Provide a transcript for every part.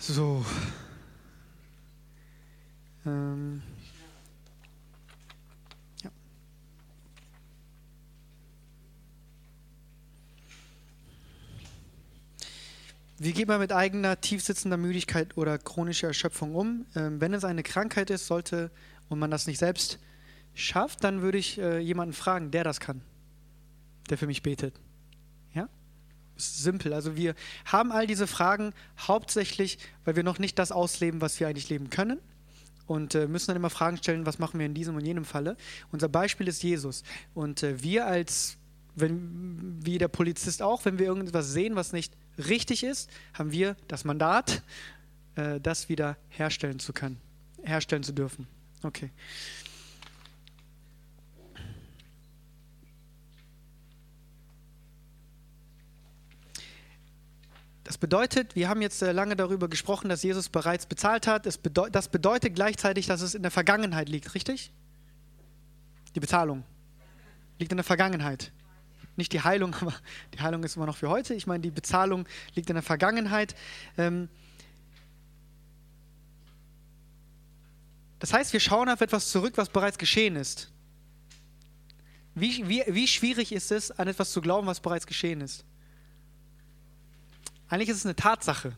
So. Ähm. Ja. Wie geht man mit eigener tiefsitzender Müdigkeit oder chronischer Erschöpfung um? Ähm, wenn es eine Krankheit ist, sollte und man das nicht selbst schafft, dann würde ich äh, jemanden fragen, der das kann, der für mich betet. Simpel. Also wir haben all diese Fragen hauptsächlich, weil wir noch nicht das ausleben, was wir eigentlich leben können. Und äh, müssen dann immer Fragen stellen, was machen wir in diesem und jenem Falle. Unser Beispiel ist Jesus. Und äh, wir als, wenn, wie der Polizist auch, wenn wir irgendetwas sehen, was nicht richtig ist, haben wir das Mandat, äh, das wieder herstellen zu können, herstellen zu dürfen. Okay. Das bedeutet, wir haben jetzt äh, lange darüber gesprochen, dass Jesus bereits bezahlt hat. das bedeutet gleichzeitig, dass es in der Vergangenheit liegt, richtig? Die Bezahlung liegt in der Vergangenheit. Nicht die Heilung, aber die Heilung ist immer noch für heute. Ich meine, die Bezahlung liegt in der Vergangenheit. Ähm, das heißt, wir schauen auf etwas zurück, was bereits geschehen ist. Wie, wie, wie schwierig ist es, an etwas zu glauben, was bereits geschehen ist? Eigentlich ist es eine Tatsache.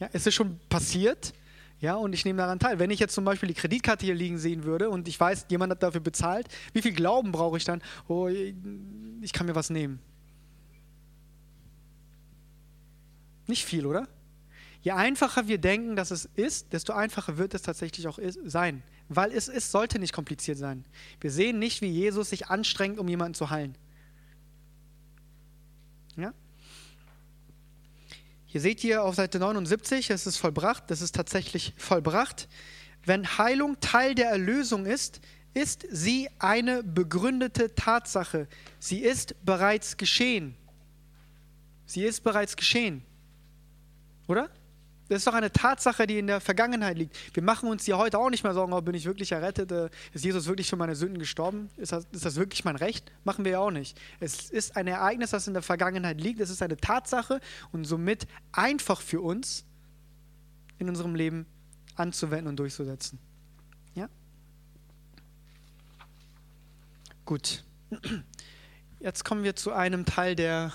Ja, es ist schon passiert, ja, und ich nehme daran teil. Wenn ich jetzt zum Beispiel die Kreditkarte hier liegen sehen würde und ich weiß, jemand hat dafür bezahlt, wie viel Glauben brauche ich dann? Oh, ich kann mir was nehmen. Nicht viel, oder? Je einfacher wir denken, dass es ist, desto einfacher wird es tatsächlich auch sein. Weil es, es sollte nicht kompliziert sein. Wir sehen nicht, wie Jesus sich anstrengt, um jemanden zu heilen. Ja? Hier seht ihr auf Seite 79, es ist vollbracht, das ist tatsächlich vollbracht. Wenn Heilung Teil der Erlösung ist, ist sie eine begründete Tatsache. Sie ist bereits geschehen. Sie ist bereits geschehen. Oder? Das ist doch eine Tatsache, die in der Vergangenheit liegt. Wir machen uns ja heute auch nicht mehr Sorgen, oh, bin ich wirklich errettet? Äh, ist Jesus wirklich für meine Sünden gestorben? Ist das, ist das wirklich mein Recht? Machen wir ja auch nicht. Es ist ein Ereignis, das in der Vergangenheit liegt. Es ist eine Tatsache und somit einfach für uns in unserem Leben anzuwenden und durchzusetzen. Ja? Gut. Jetzt kommen wir zu einem Teil der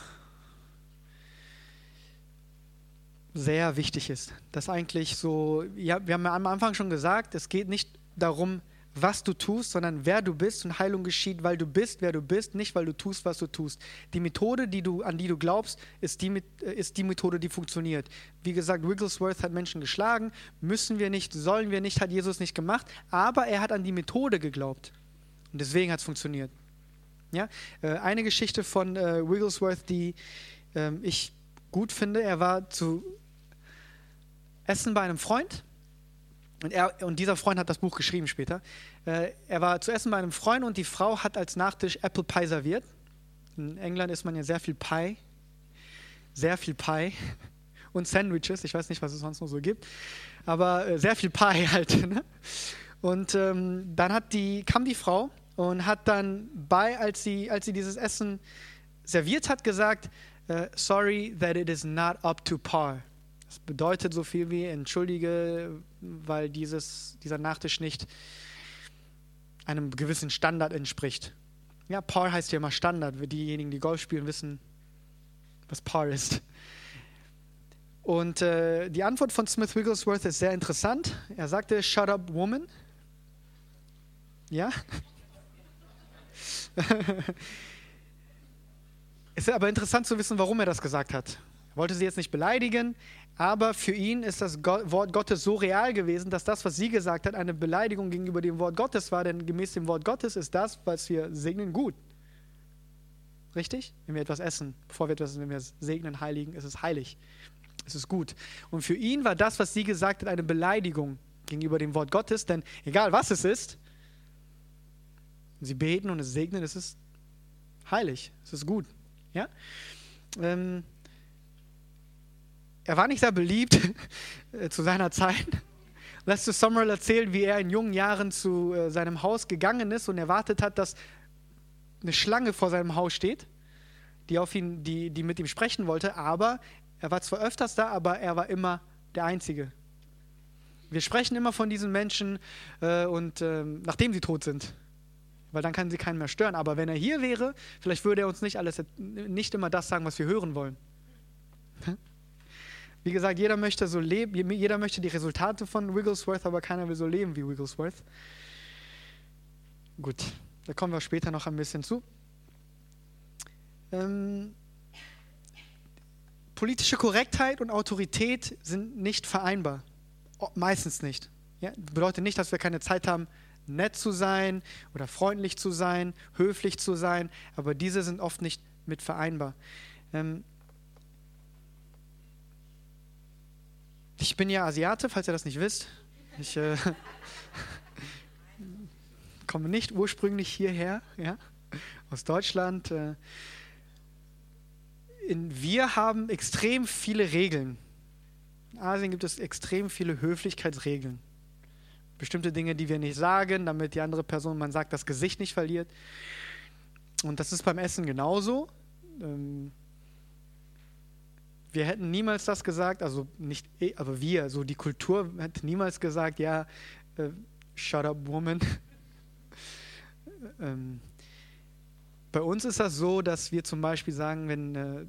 sehr wichtig ist. Das eigentlich so, ja, wir haben ja am Anfang schon gesagt, es geht nicht darum, was du tust, sondern wer du bist und Heilung geschieht, weil du bist, wer du bist, nicht weil du tust, was du tust. Die Methode, die du, an die du glaubst, ist die, ist die Methode, die funktioniert. Wie gesagt, Wigglesworth hat Menschen geschlagen, müssen wir nicht, sollen wir nicht, hat Jesus nicht gemacht, aber er hat an die Methode geglaubt. Und deswegen hat es funktioniert. Ja? Äh, eine Geschichte von äh, Wigglesworth, die äh, ich gut finde, er war zu Essen bei einem Freund. Und, er, und dieser Freund hat das Buch geschrieben später. Äh, er war zu essen bei einem Freund und die Frau hat als Nachtisch Apple Pie serviert. In England isst man ja sehr viel Pie. Sehr viel Pie. Und Sandwiches. Ich weiß nicht, was es sonst noch so gibt. Aber äh, sehr viel Pie halt. Ne? Und ähm, dann die, kam die Frau und hat dann bei, als sie, als sie dieses Essen serviert hat, gesagt, uh, sorry that it is not up to par. Das bedeutet so viel wie entschuldige, weil dieses, dieser Nachtisch nicht einem gewissen Standard entspricht. Ja, Par heißt ja immer Standard. Diejenigen, die Golf spielen, wissen, was Par ist. Und äh, die Antwort von Smith Wigglesworth ist sehr interessant. Er sagte, Shut up, woman. Ja? es ist aber interessant zu wissen, warum er das gesagt hat. Er wollte sie jetzt nicht beleidigen, aber für ihn ist das Wort Gottes so real gewesen, dass das, was sie gesagt hat, eine Beleidigung gegenüber dem Wort Gottes war, denn gemäß dem Wort Gottes ist das, was wir segnen, gut. Richtig? Wenn wir etwas essen, bevor wir etwas, wenn wir es segnen, heiligen, ist es heilig. Es ist gut. Und für ihn war das, was sie gesagt hat, eine Beleidigung gegenüber dem Wort Gottes, denn egal was es ist, sie beten und es segnen, es ist heilig, es ist gut. Ja? Ähm, er war nicht sehr beliebt äh, zu seiner Zeit. Lester Summerall erzählt, wie er in jungen Jahren zu äh, seinem Haus gegangen ist und erwartet hat, dass eine Schlange vor seinem Haus steht, die, auf ihn, die, die mit ihm sprechen wollte, aber Er war zwar öfters da, aber er war immer der Einzige. Wir sprechen immer von diesen Menschen äh, und äh, nachdem sie tot sind, weil dann kann sie keinen mehr stören. Aber wenn er hier wäre, vielleicht würde er uns nicht alles, nicht immer das sagen, was wir hören wollen. Wie gesagt, jeder möchte so leben, jeder möchte die Resultate von Wigglesworth, aber keiner will so leben wie Wigglesworth. Gut, da kommen wir später noch ein bisschen zu. Ähm, politische Korrektheit und Autorität sind nicht vereinbar. Meistens nicht. Ja? Bedeutet nicht, dass wir keine Zeit haben, nett zu sein oder freundlich zu sein, höflich zu sein, aber diese sind oft nicht mit vereinbar. Ähm, ich bin ja Asiate, falls ihr das nicht wisst. Ich äh, komme nicht ursprünglich hierher, ja, aus Deutschland. Äh, in, wir haben extrem viele Regeln. In Asien gibt es extrem viele Höflichkeitsregeln. Bestimmte Dinge, die wir nicht sagen, damit die andere Person, man sagt, das Gesicht nicht verliert. Und das ist beim Essen genauso. Ähm, wir hätten niemals das gesagt, also nicht, aber wir, so die Kultur hätte niemals gesagt, ja, äh, shut up, woman. ähm, bei uns ist das so, dass wir zum Beispiel sagen, wenn äh,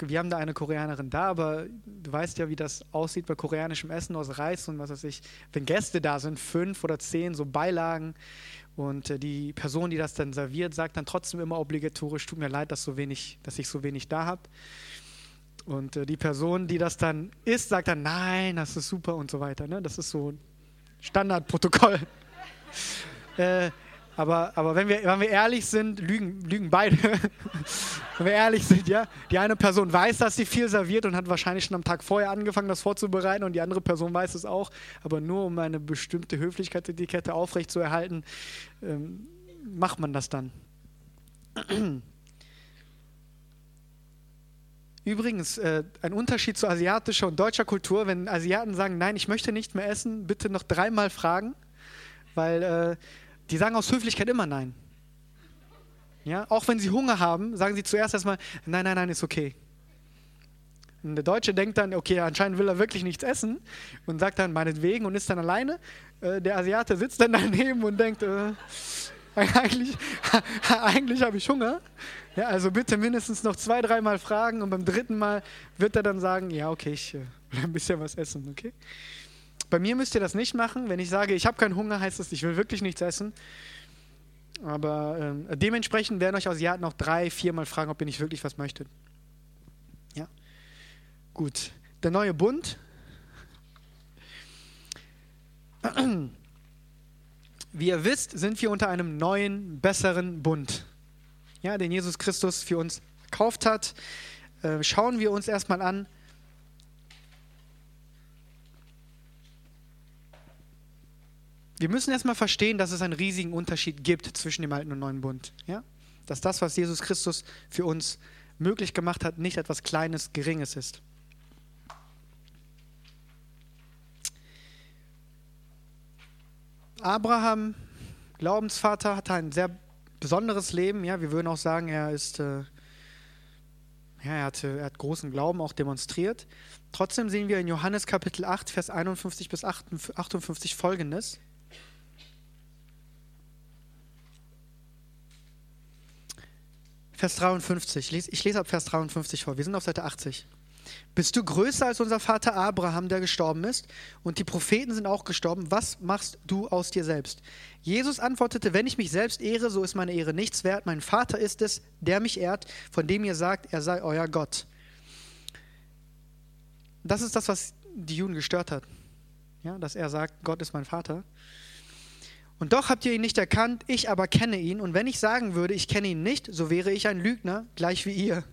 wir haben da eine Koreanerin da, aber du weißt ja, wie das aussieht bei koreanischem Essen aus Reis und was weiß ich. Wenn Gäste da sind, fünf oder zehn so Beilagen und äh, die Person, die das dann serviert, sagt dann trotzdem immer obligatorisch, tut mir leid, dass, so wenig, dass ich so wenig da habe. Und äh, die Person, die das dann isst, sagt dann, nein, das ist super und so weiter. Ne? Das ist so ein Standardprotokoll. äh, aber, aber wenn, wir, wenn wir ehrlich sind, lügen, lügen beide. wenn wir ehrlich sind, ja. Die eine Person weiß, dass sie viel serviert und hat wahrscheinlich schon am Tag vorher angefangen, das vorzubereiten und die andere Person weiß es auch. Aber nur um eine bestimmte Höflichkeitsetikette aufrechtzuerhalten, ähm, macht man das dann. Übrigens, äh, ein Unterschied zu asiatischer und deutscher Kultur, wenn Asiaten sagen, nein, ich möchte nicht mehr essen, bitte noch dreimal fragen, weil äh, die sagen aus Höflichkeit immer Nein. Ja, auch wenn sie Hunger haben, sagen sie zuerst erstmal, nein, nein, nein, ist okay. Und der Deutsche denkt dann, okay, anscheinend will er wirklich nichts essen und sagt dann meinetwegen und ist dann alleine. Äh, der Asiate sitzt dann daneben und denkt, äh, eigentlich, eigentlich habe ich Hunger. Ja, also bitte mindestens noch zwei, dreimal fragen und beim dritten Mal wird er dann sagen, ja, okay, ich äh, will ein bisschen was essen, okay? Bei mir müsst ihr das nicht machen. Wenn ich sage, ich habe keinen Hunger, heißt das, ich will wirklich nichts essen. Aber äh, dementsprechend werden euch Asiaten noch drei, viermal fragen, ob ihr nicht wirklich was möchtet. Ja? Gut. Der neue Bund. Wie ihr wisst, sind wir unter einem neuen, besseren Bund, ja, den Jesus Christus für uns gekauft hat. Äh, schauen wir uns erstmal an, wir müssen erstmal verstehen, dass es einen riesigen Unterschied gibt zwischen dem alten und neuen Bund. Ja? Dass das, was Jesus Christus für uns möglich gemacht hat, nicht etwas Kleines, Geringes ist. Abraham, Glaubensvater, hatte ein sehr besonderes Leben. Ja, wir würden auch sagen, er ist, äh, ja, er, hatte, er hat großen Glauben auch demonstriert. Trotzdem sehen wir in Johannes Kapitel 8, Vers 51 bis 58 folgendes. Vers 53. Ich lese ab Vers 53 vor. Wir sind auf Seite 80. Bist du größer als unser Vater Abraham, der gestorben ist? Und die Propheten sind auch gestorben. Was machst du aus dir selbst? Jesus antwortete, wenn ich mich selbst ehre, so ist meine Ehre nichts wert. Mein Vater ist es, der mich ehrt, von dem ihr sagt, er sei euer Gott. Das ist das, was die Juden gestört hat. Ja, dass er sagt, Gott ist mein Vater. Und doch habt ihr ihn nicht erkannt, ich aber kenne ihn. Und wenn ich sagen würde, ich kenne ihn nicht, so wäre ich ein Lügner, gleich wie ihr.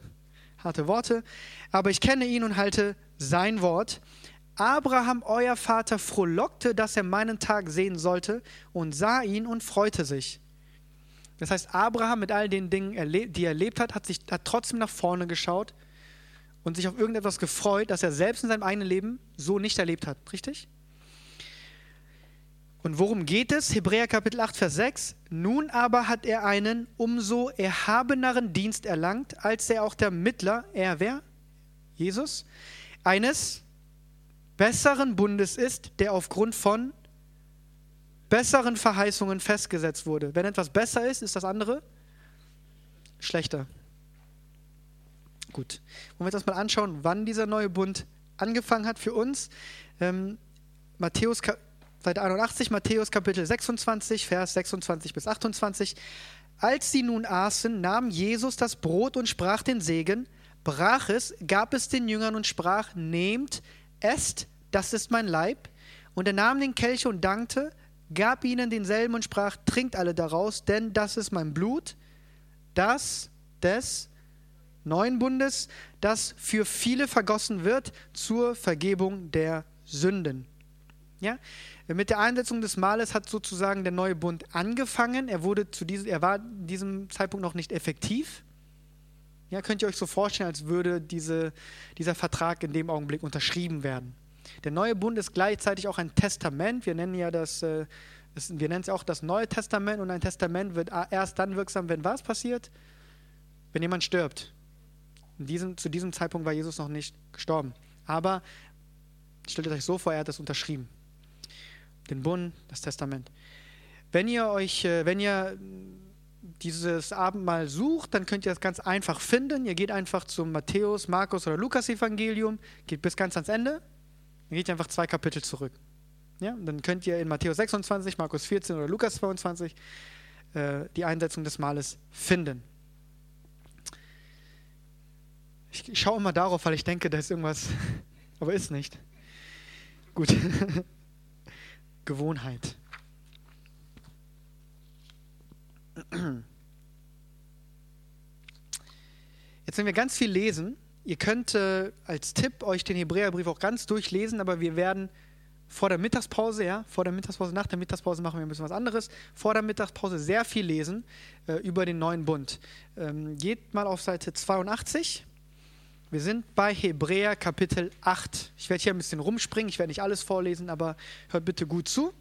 Harte Worte. Aber ich kenne ihn und halte sein Wort. Abraham, euer Vater, frohlockte, dass er meinen Tag sehen sollte und sah ihn und freute sich. Das heißt, Abraham mit all den Dingen, die er erlebt hat, hat, sich, hat trotzdem nach vorne geschaut und sich auf irgendetwas gefreut, das er selbst in seinem eigenen Leben so nicht erlebt hat. Richtig? Und worum geht es? Hebräer Kapitel 8, Vers 6. Nun aber hat er einen umso erhabeneren Dienst erlangt, als er auch der Mittler, er wer? Jesus, eines besseren Bundes ist, der aufgrund von besseren Verheißungen festgesetzt wurde. Wenn etwas besser ist, ist das andere schlechter. Gut. Wollen wir uns das mal anschauen, wann dieser neue Bund angefangen hat für uns? Ähm, Matthäus, Seite 81, Matthäus Kapitel 26, Vers 26 bis 28. Als sie nun aßen, nahm Jesus das Brot und sprach den Segen, brach es, gab es den Jüngern und sprach, nehmt, esst, das ist mein Leib. Und er nahm den Kelch und dankte, gab ihnen denselben und sprach, trinkt alle daraus, denn das ist mein Blut, das des neuen Bundes, das für viele vergossen wird zur Vergebung der Sünden. Ja? Mit der Einsetzung des Mahles hat sozusagen der neue Bund angefangen. Er, wurde zu diesem, er war diesem Zeitpunkt noch nicht effektiv. Ja, könnt ihr euch so vorstellen, als würde diese, dieser Vertrag in dem Augenblick unterschrieben werden. Der neue Bund ist gleichzeitig auch ein Testament. Wir nennen ja das, äh, das wir nennen es auch das Neue Testament und ein Testament wird erst dann wirksam, wenn was passiert? Wenn jemand stirbt. Diesem, zu diesem Zeitpunkt war Jesus noch nicht gestorben. Aber stellt euch so vor, er hat es unterschrieben. Den Bund, das Testament. Wenn ihr euch, äh, wenn ihr dieses Abendmahl sucht, dann könnt ihr das ganz einfach finden. Ihr geht einfach zum Matthäus, Markus oder Lukas Evangelium, geht bis ganz ans Ende, dann geht ihr einfach zwei Kapitel zurück. Ja, dann könnt ihr in Matthäus 26, Markus 14 oder Lukas 22 äh, die Einsetzung des Mahles finden. Ich schaue immer darauf, weil ich denke, da ist irgendwas, aber ist nicht. Gut. Gewohnheit. Jetzt wenn wir ganz viel lesen. Ihr könnt äh, als Tipp euch den Hebräerbrief auch ganz durchlesen, aber wir werden vor der Mittagspause, ja, vor der Mittagspause, nach der Mittagspause machen wir ein bisschen was anderes. Vor der Mittagspause sehr viel lesen äh, über den neuen Bund. Ähm, geht mal auf Seite 82. Wir sind bei Hebräer Kapitel 8. Ich werde hier ein bisschen rumspringen, ich werde nicht alles vorlesen, aber hört bitte gut zu.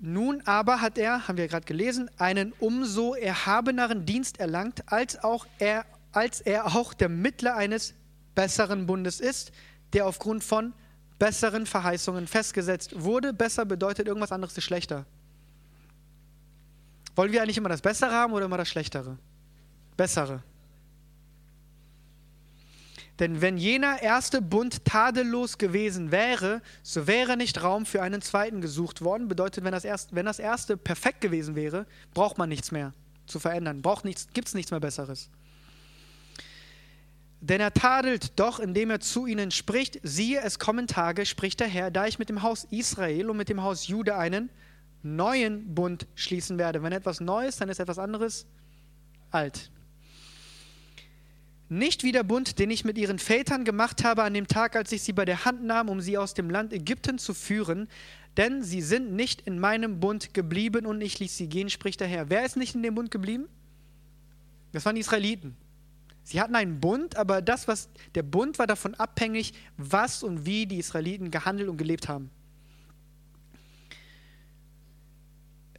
Nun aber hat er, haben wir gerade gelesen, einen umso erhabeneren Dienst erlangt, als, auch er, als er auch der Mittler eines besseren Bundes ist, der aufgrund von besseren Verheißungen festgesetzt wurde. Besser bedeutet irgendwas anderes ist schlechter. Wollen wir eigentlich immer das Bessere haben oder immer das Schlechtere? Bessere. Denn wenn jener erste Bund tadellos gewesen wäre, so wäre nicht Raum für einen zweiten gesucht worden. Bedeutet, wenn das, erste, wenn das erste perfekt gewesen wäre, braucht man nichts mehr zu verändern. Braucht nichts, gibt es nichts mehr Besseres. Denn er tadelt doch, indem er zu ihnen spricht, siehe, es kommen Tage, spricht der Herr, da ich mit dem Haus Israel und mit dem Haus Jude einen neuen Bund schließen werde. Wenn etwas Neues, dann ist etwas anderes alt. Nicht wie der Bund, den ich mit ihren Vätern gemacht habe an dem Tag, als ich sie bei der Hand nahm, um sie aus dem Land Ägypten zu führen, denn sie sind nicht in meinem Bund geblieben und ich ließ sie gehen, spricht der Herr. Wer ist nicht in dem Bund geblieben? Das waren die Israeliten. Sie hatten einen Bund, aber das, was der Bund war davon abhängig, was und wie die Israeliten gehandelt und gelebt haben.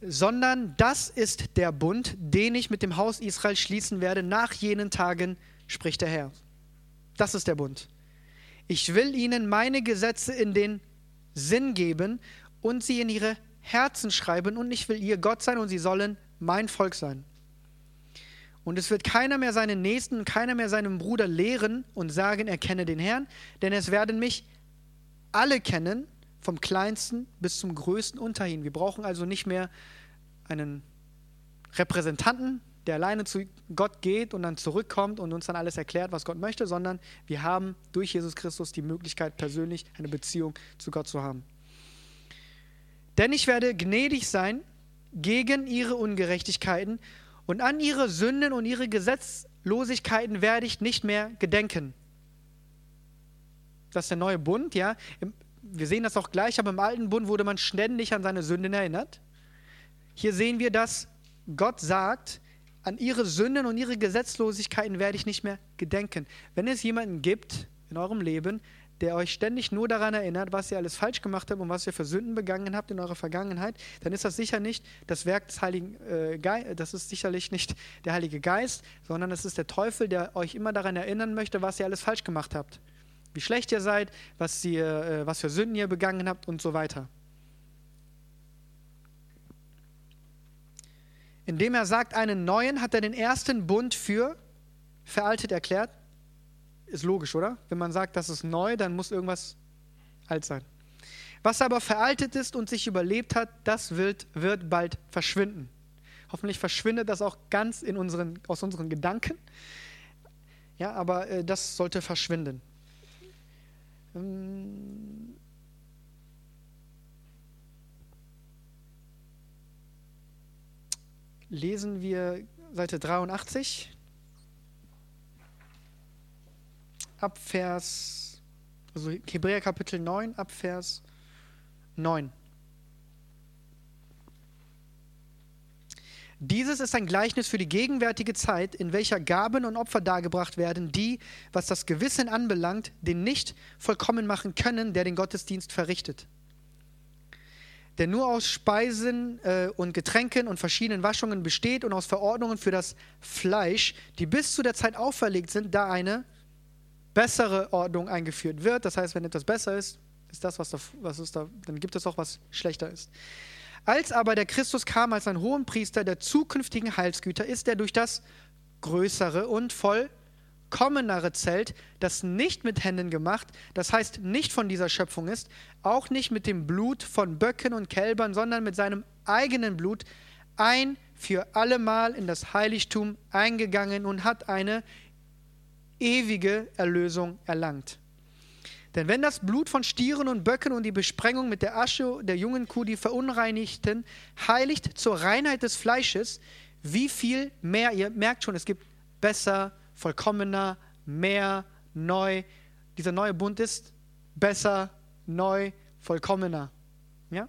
Sondern das ist der Bund, den ich mit dem Haus Israel schließen werde nach jenen Tagen, spricht der Herr. Das ist der Bund. Ich will ihnen meine Gesetze in den Sinn geben und sie in ihre Herzen schreiben und ich will ihr Gott sein und sie sollen mein Volk sein. Und es wird keiner mehr seinen Nächsten und keiner mehr seinem Bruder lehren und sagen, er kenne den Herrn, denn es werden mich alle kennen, vom kleinsten bis zum größten unter ihnen. Wir brauchen also nicht mehr einen Repräsentanten, der alleine zu Gott geht und dann zurückkommt und uns dann alles erklärt, was Gott möchte, sondern wir haben durch Jesus Christus die Möglichkeit, persönlich eine Beziehung zu Gott zu haben. Denn ich werde gnädig sein gegen ihre Ungerechtigkeiten und an ihre Sünden und ihre Gesetzlosigkeiten werde ich nicht mehr gedenken. Das ist der neue Bund, ja. Wir sehen das auch gleich, aber im alten Bund wurde man ständig an seine Sünden erinnert. Hier sehen wir, dass Gott sagt, an ihre Sünden und ihre Gesetzlosigkeiten werde ich nicht mehr gedenken. Wenn es jemanden gibt in eurem Leben, der euch ständig nur daran erinnert, was ihr alles falsch gemacht habt und was ihr für Sünden begangen habt in eurer Vergangenheit, dann ist das sicher nicht das Werk des Heiligen äh, das ist sicherlich nicht der Heilige Geist, sondern es ist der Teufel, der euch immer daran erinnern möchte, was ihr alles falsch gemacht habt. Wie schlecht ihr seid, was, ihr, äh, was für Sünden ihr begangen habt und so weiter. Indem er sagt, einen neuen hat er den ersten Bund für veraltet erklärt. Ist logisch, oder? Wenn man sagt, das ist neu, dann muss irgendwas alt sein. Was aber veraltet ist und sich überlebt hat, das wird, wird bald verschwinden. Hoffentlich verschwindet das auch ganz in unseren, aus unseren Gedanken. Ja, aber äh, das sollte verschwinden. Ähm lesen wir Seite 83 ab Vers, also Hebräer Kapitel 9 ab Vers 9. Dieses ist ein Gleichnis für die gegenwärtige Zeit, in welcher Gaben und Opfer dargebracht werden, die, was das Gewissen anbelangt, den nicht vollkommen machen können, der den Gottesdienst verrichtet der nur aus Speisen äh, und Getränken und verschiedenen Waschungen besteht und aus Verordnungen für das Fleisch, die bis zu der Zeit auferlegt sind, da eine bessere Ordnung eingeführt wird. Das heißt, wenn etwas besser ist, ist das, was da, was ist da, dann gibt es auch was schlechter ist. Als aber der Christus kam als ein Hohenpriester der zukünftigen Heilsgüter, ist er durch das größere und voll vollkommenere Zelt, das nicht mit Händen gemacht, das heißt nicht von dieser Schöpfung ist, auch nicht mit dem Blut von Böcken und Kälbern, sondern mit seinem eigenen Blut ein für allemal in das Heiligtum eingegangen und hat eine ewige Erlösung erlangt. Denn wenn das Blut von Stieren und Böcken und die Besprengung mit der Asche der jungen Kuh die Verunreinigten heiligt zur Reinheit des Fleisches, wie viel mehr, ihr merkt schon, es gibt besser, vollkommener, mehr, neu. Dieser neue Bund ist besser, neu, vollkommener. Ja?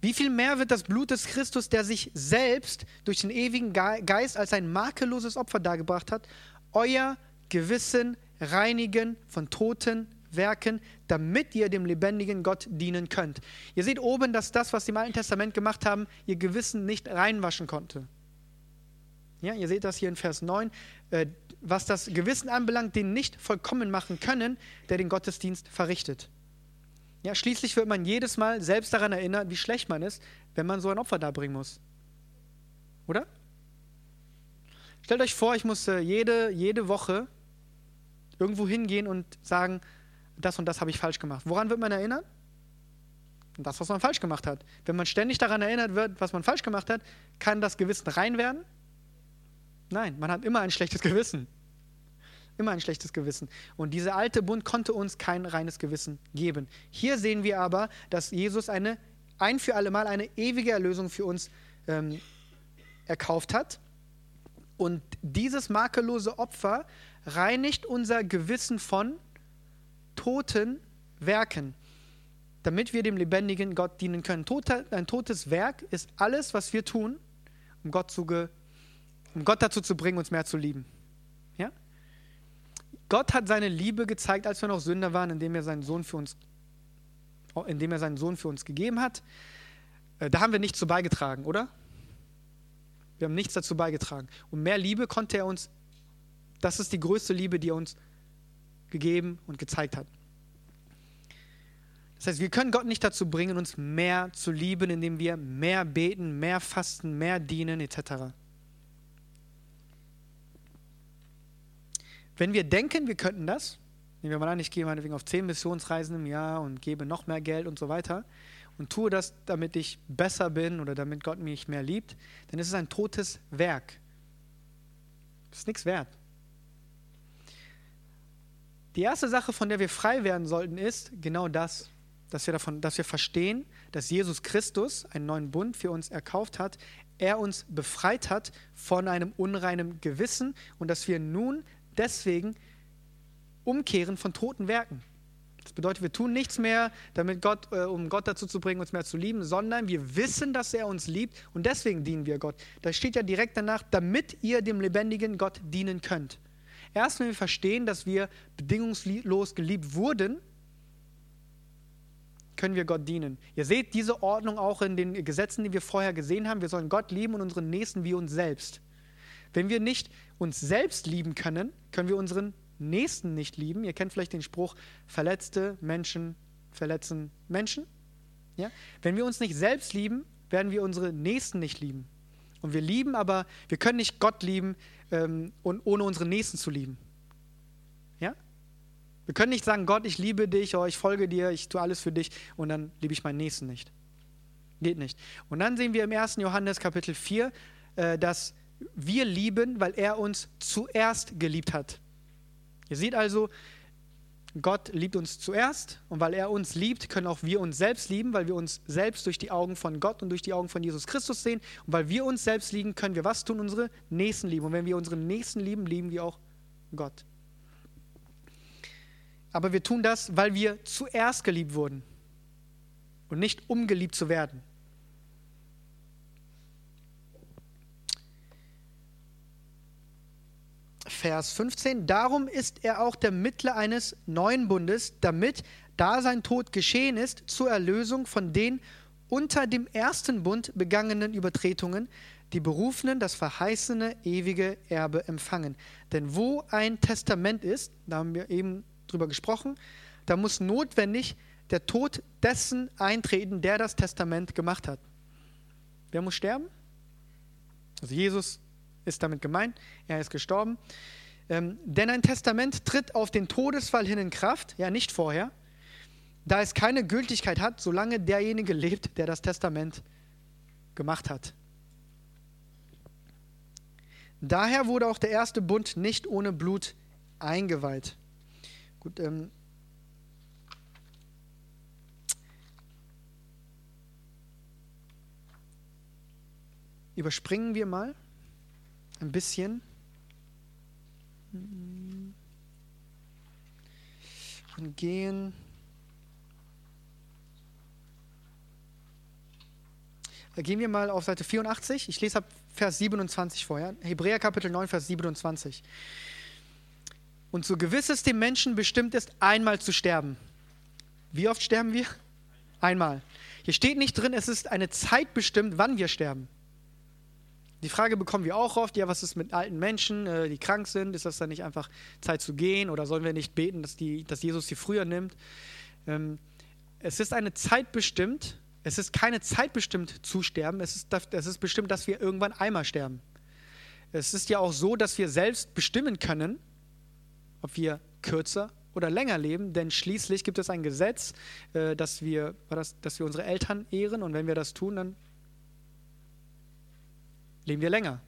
Wie viel mehr wird das Blut des Christus, der sich selbst durch den ewigen Geist als ein makelloses Opfer dargebracht hat, euer Gewissen reinigen von toten Werken, damit ihr dem lebendigen Gott dienen könnt. Ihr seht oben, dass das, was sie im Alten Testament gemacht haben, ihr Gewissen nicht reinwaschen konnte. Ja, ihr seht das hier in Vers 9. Äh, was das Gewissen anbelangt, den nicht vollkommen machen können, der den Gottesdienst verrichtet. Ja, schließlich wird man jedes Mal selbst daran erinnert, wie schlecht man ist, wenn man so ein Opfer darbringen muss. Oder? Stellt euch vor, ich muss äh, jede, jede Woche irgendwo hingehen und sagen, das und das habe ich falsch gemacht. Woran wird man erinnert? Das, was man falsch gemacht hat. Wenn man ständig daran erinnert wird, was man falsch gemacht hat, kann das Gewissen rein werden Nein, man hat immer ein schlechtes Gewissen. Immer ein schlechtes Gewissen. Und dieser alte Bund konnte uns kein reines Gewissen geben. Hier sehen wir aber, dass Jesus eine ein für alle Mal eine ewige Erlösung für uns ähm, erkauft hat. Und dieses makellose Opfer reinigt unser Gewissen von toten Werken, damit wir dem lebendigen Gott dienen können. ein totes Werk ist alles, was wir tun, um Gott zu um Gott dazu zu bringen, uns mehr zu lieben. Ja? Gott hat seine Liebe gezeigt, als wir noch Sünder waren, indem er seinen Sohn für uns, indem er seinen Sohn für uns gegeben hat. Äh, da haben wir nichts zu beigetragen, oder? Wir haben nichts dazu beigetragen. Und mehr Liebe konnte er uns, das ist die größte Liebe, die er uns gegeben und gezeigt hat. Das heißt, wir können Gott nicht dazu bringen, uns mehr zu lieben, indem wir mehr beten, mehr fasten, mehr dienen etc. Wenn wir denken, wir könnten das, nehmen wir mal an, ich gehe meinetwegen auf zehn Missionsreisen im Jahr und gebe noch mehr Geld und so weiter und tue das, damit ich besser bin oder damit Gott mich mehr liebt, dann ist es ein totes Werk. Das ist nichts wert. Die erste Sache, von der wir frei werden sollten, ist genau das, dass wir, davon, dass wir verstehen, dass Jesus Christus einen neuen Bund für uns erkauft hat, er uns befreit hat von einem unreinen Gewissen und dass wir nun deswegen umkehren von toten Werken. Das bedeutet, wir tun nichts mehr, damit Gott, äh, um Gott dazu zu bringen, uns mehr zu lieben, sondern wir wissen, dass er uns liebt und deswegen dienen wir Gott. Da steht ja direkt danach, damit ihr dem lebendigen Gott dienen könnt. Erst wenn wir verstehen, dass wir bedingungslos geliebt wurden, können wir Gott dienen. Ihr seht diese Ordnung auch in den Gesetzen, die wir vorher gesehen haben. Wir sollen Gott lieben und unseren Nächsten wie uns selbst. Wenn wir nicht uns selbst lieben können, können wir unseren Nächsten nicht lieben. Ihr kennt vielleicht den Spruch, verletzte Menschen verletzen Menschen. Ja? Wenn wir uns nicht selbst lieben, werden wir unsere Nächsten nicht lieben. Und wir lieben, aber wir können nicht Gott lieben, ähm, und ohne unsere Nächsten zu lieben. Ja? Wir können nicht sagen, Gott, ich liebe dich, oh, ich folge dir, ich tue alles für dich und dann liebe ich meinen Nächsten nicht. Geht nicht. Und dann sehen wir im 1. Johannes Kapitel 4, äh, dass wir lieben, weil er uns zuerst geliebt hat. Ihr seht also, Gott liebt uns zuerst und weil er uns liebt, können auch wir uns selbst lieben, weil wir uns selbst durch die Augen von Gott und durch die Augen von Jesus Christus sehen. Und weil wir uns selbst lieben, können wir was tun? Unsere Nächsten lieben. Und wenn wir unsere Nächsten lieben, lieben wir auch Gott. Aber wir tun das, weil wir zuerst geliebt wurden und nicht um geliebt zu werden. Vers 15, darum ist er auch der Mittler eines neuen Bundes, damit, da sein Tod geschehen ist, zur Erlösung von den unter dem ersten Bund begangenen Übertretungen, die Berufenen das verheißene ewige Erbe empfangen. Denn wo ein Testament ist, da haben wir eben drüber gesprochen, da muss notwendig der Tod dessen eintreten, der das Testament gemacht hat. Wer muss sterben? Also Jesus ist damit gemeint. Er ist gestorben. Ähm, denn ein Testament tritt auf den Todesfall hin in Kraft, ja nicht vorher, da es keine Gültigkeit hat, solange derjenige lebt, der das Testament gemacht hat. Daher wurde auch der erste Bund nicht ohne Blut eingeweiht. Gut, ähm, überspringen wir mal ein bisschen. Und gehen. Gehen wir mal auf Seite 84. Ich lese ab Vers 27 vorher. Hebräer Kapitel 9, Vers 27. Und so gewiss es dem Menschen bestimmt ist, einmal zu sterben. Wie oft sterben wir? Einmal. Hier steht nicht drin, es ist eine Zeit bestimmt, wann wir sterben. Die Frage bekommen wir auch oft, ja, was ist mit alten Menschen, äh, die krank sind? Ist das dann nicht einfach Zeit zu gehen oder sollen wir nicht beten, dass, die, dass Jesus sie früher nimmt? Ähm, es ist eine Zeit bestimmt, es ist keine Zeit bestimmt zu sterben, es ist, es ist bestimmt, dass wir irgendwann einmal sterben. Es ist ja auch so, dass wir selbst bestimmen können, ob wir kürzer oder länger leben, denn schließlich gibt es ein Gesetz, äh, dass, wir, das, dass wir unsere Eltern ehren und wenn wir das tun, dann leben wir länger.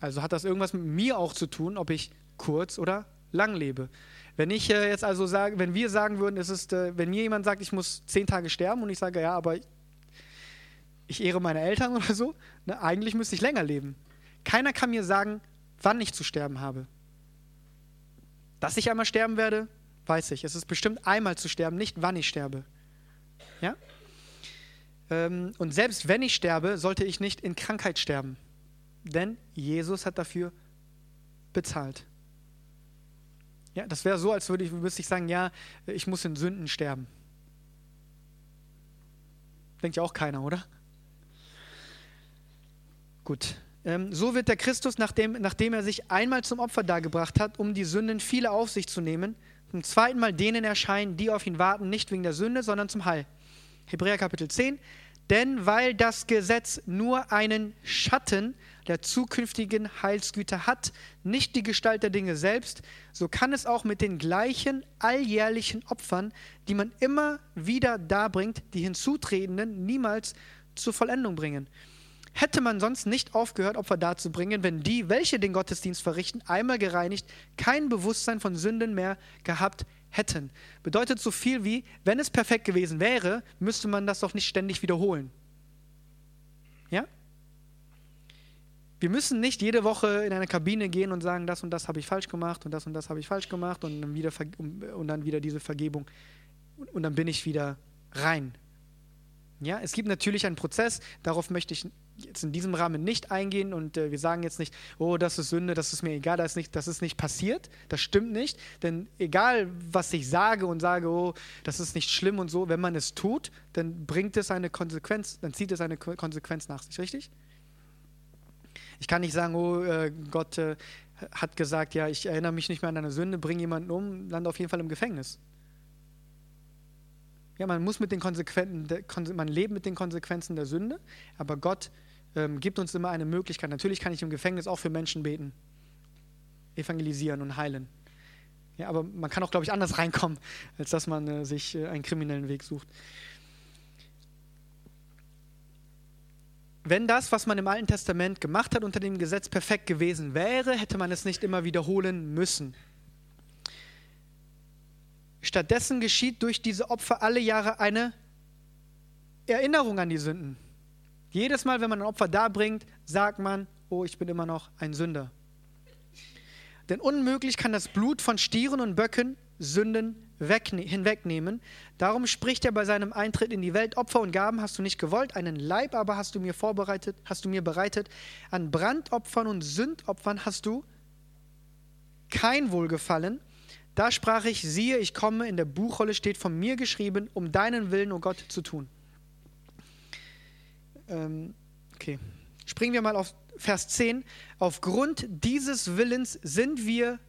Also hat das irgendwas mit mir auch zu tun, ob ich kurz oder lang lebe. Wenn ich äh, jetzt also sage, wenn wir sagen würden, es ist, äh, wenn mir jemand sagt, ich muss zehn Tage sterben und ich sage, ja, aber ich ehre meine Eltern oder so, ne, eigentlich müsste ich länger leben. Keiner kann mir sagen, wann ich zu sterben habe. Dass ich einmal sterben werde, weiß ich. Es ist bestimmt einmal zu sterben, nicht wann ich sterbe. Ja? Ähm, und selbst wenn ich sterbe, sollte ich nicht in Krankheit sterben. Denn Jesus hat dafür bezahlt. Ja, das wäre so, als würde ich, müsste ich sagen, ja, ich muss in Sünden sterben. Denkt ja auch keiner, oder? Gut. Ähm, so wird der Christus, nachdem, nachdem er sich einmal zum Opfer dargebracht hat, um die Sünden viele auf sich zu nehmen, zum zweiten Mal denen erscheinen, die auf ihn warten, nicht wegen der Sünde, sondern zum Heil. Hebräer Kapitel 10. Denn weil das Gesetz nur einen Schatten der zukünftigen Heilsgüter hat, nicht die Gestalt der Dinge selbst, so kann es auch mit den gleichen alljährlichen Opfern, die man immer wieder darbringt, die hinzutretenden niemals zur Vollendung bringen. Hätte man sonst nicht aufgehört, Opfer darzubringen, wenn die, welche den Gottesdienst verrichten, einmal gereinigt, kein Bewusstsein von Sünden mehr gehabt hätten. Bedeutet so viel wie, wenn es perfekt gewesen wäre, müsste man das doch nicht ständig wiederholen. Ja? Wir müssen nicht jede Woche in eine Kabine gehen und sagen, das und das habe ich falsch gemacht und das und das habe ich falsch gemacht und dann wieder, und dann wieder diese Vergebung und dann bin ich wieder rein. Ja, es gibt natürlich einen Prozess, darauf möchte ich jetzt in diesem Rahmen nicht eingehen und äh, wir sagen jetzt nicht, oh, das ist Sünde, das ist mir egal, das ist, nicht, das ist nicht passiert, das stimmt nicht. Denn egal, was ich sage und sage, oh, das ist nicht schlimm und so, wenn man es tut, dann bringt es eine Konsequenz, dann zieht es eine Konsequenz nach sich, richtig? Ich kann nicht sagen, oh, äh, Gott äh, hat gesagt, ja, ich erinnere mich nicht mehr an eine Sünde, bringe jemanden um, lande auf jeden Fall im Gefängnis. Ja, man muss mit den Konsequenzen, man lebt mit den Konsequenzen der Sünde, aber Gott ähm, gibt uns immer eine Möglichkeit. Natürlich kann ich im Gefängnis auch für Menschen beten, evangelisieren und heilen. Ja, aber man kann auch, glaube ich, anders reinkommen, als dass man äh, sich äh, einen kriminellen Weg sucht. Wenn das, was man im Alten Testament gemacht hat unter dem Gesetz, perfekt gewesen wäre, hätte man es nicht immer wiederholen müssen. Stattdessen geschieht durch diese Opfer alle Jahre eine Erinnerung an die Sünden. Jedes Mal, wenn man ein Opfer darbringt, sagt man, oh, ich bin immer noch ein Sünder. Denn unmöglich kann das Blut von Stieren und Böcken Sünden hinwegnehmen. Darum spricht er bei seinem Eintritt in die Welt, Opfer und Gaben hast du nicht gewollt, einen Leib aber hast du mir vorbereitet, hast du mir bereitet. An Brandopfern und Sündopfern hast du kein Wohlgefallen. Da sprach ich, siehe, ich komme, in der Buchrolle steht von mir geschrieben, um deinen Willen, o oh Gott, zu tun. Ähm, okay, springen wir mal auf Vers 10. Aufgrund dieses Willens sind wir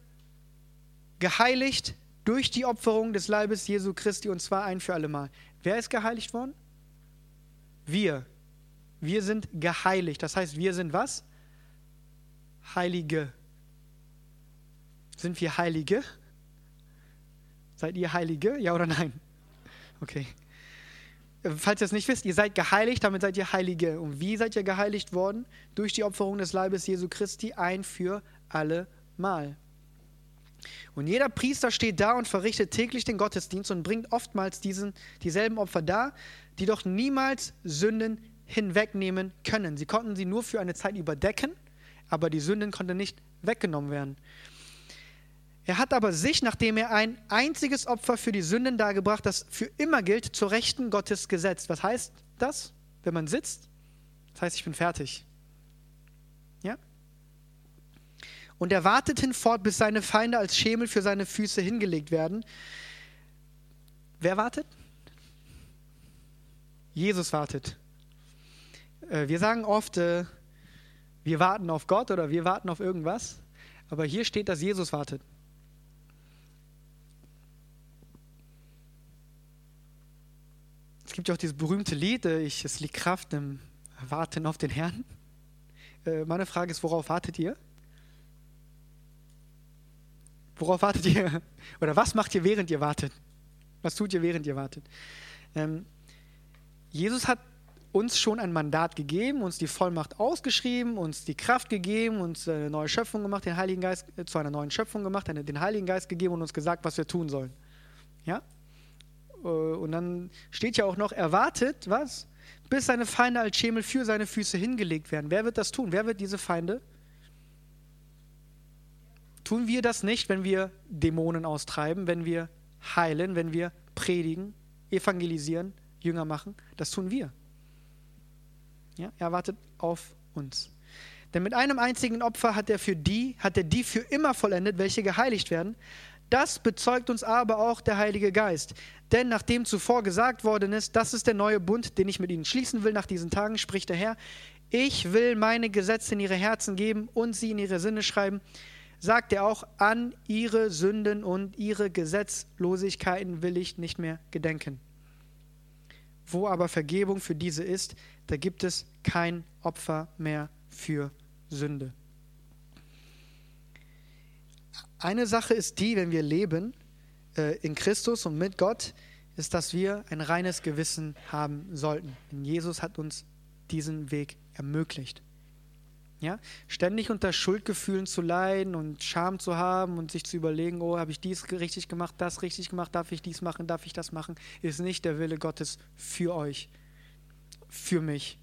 geheiligt durch die Opferung des Leibes Jesu Christi und zwar ein für alle Mal. Wer ist geheiligt worden? Wir. Wir sind geheiligt. Das heißt, wir sind was? Heilige. Sind wir Heilige? Seid ihr Heilige? Ja oder nein? Okay. Falls ihr es nicht wisst, ihr seid geheiligt, damit seid ihr Heilige. Und wie seid ihr geheiligt worden? Durch die Opferung des Leibes Jesu Christi ein für alle Mal. Und jeder Priester steht da und verrichtet täglich den Gottesdienst und bringt oftmals diesen, dieselben Opfer dar, die doch niemals Sünden hinwegnehmen können. Sie konnten sie nur für eine Zeit überdecken, aber die Sünden konnten nicht weggenommen werden. Er hat aber sich, nachdem er ein einziges Opfer für die Sünden dargebracht, das für immer gilt, zur Rechten Gottes gesetzt. Was heißt das, wenn man sitzt? Das heißt, ich bin fertig. Ja? Und er wartet hinfort, bis seine Feinde als Schemel für seine Füße hingelegt werden. Wer wartet? Jesus wartet. Äh, wir sagen oft, äh, wir warten auf Gott oder wir warten auf irgendwas. Aber hier steht, dass Jesus wartet. Gibt ja auch dieses berühmte Lied, äh, ich, es liegt Kraft im Warten auf den Herrn. Äh, meine Frage ist, worauf wartet ihr? Worauf wartet ihr? Oder was macht ihr, während ihr wartet? Was tut ihr, während ihr wartet? Ähm, Jesus hat uns schon ein Mandat gegeben, uns die Vollmacht ausgeschrieben, uns die Kraft gegeben, uns eine neue Schöpfung gemacht, den Heiligen Geist äh, zu einer neuen Schöpfung gemacht, den Heiligen Geist gegeben und uns gesagt, was wir tun sollen. Ja? Äh, und dann steht ja auch noch, er wartet, was? Bis seine Feinde als Schemel für seine Füße hingelegt werden. Wer wird das tun? Wer wird diese Feinde? Tun wir das nicht, wenn wir Dämonen austreiben, wenn wir heilen, wenn wir predigen, evangelisieren, Jünger machen? Das tun wir. Ja, er wartet auf uns. Denn mit einem einzigen Opfer hat er für die, hat er die für immer vollendet, welche geheiligt werden. Das bezeugt uns aber auch der Heilige Geist. Denn nachdem zuvor gesagt worden ist, das ist der neue Bund, den ich mit ihnen schließen will nach diesen Tagen, spricht der Herr, ich will meine Gesetze in ihre Herzen geben und sie in ihre Sinne schreiben, sagt er auch, an ihre Sünden und ihre Gesetzlosigkeiten will ich nicht mehr gedenken. Wo aber Vergebung für diese ist, da gibt es kein Opfer mehr für Sünde. Eine Sache ist die, wenn wir leben äh, in Christus und mit Gott, ist, dass wir ein reines Gewissen haben sollten. Denn Jesus hat uns diesen Weg ermöglicht. Ja? Ständig unter Schuldgefühlen zu leiden und Scham zu haben und sich zu überlegen, oh, habe ich dies richtig gemacht, das richtig gemacht, darf ich dies machen, darf ich das machen, ist nicht der Wille Gottes für euch, für mich.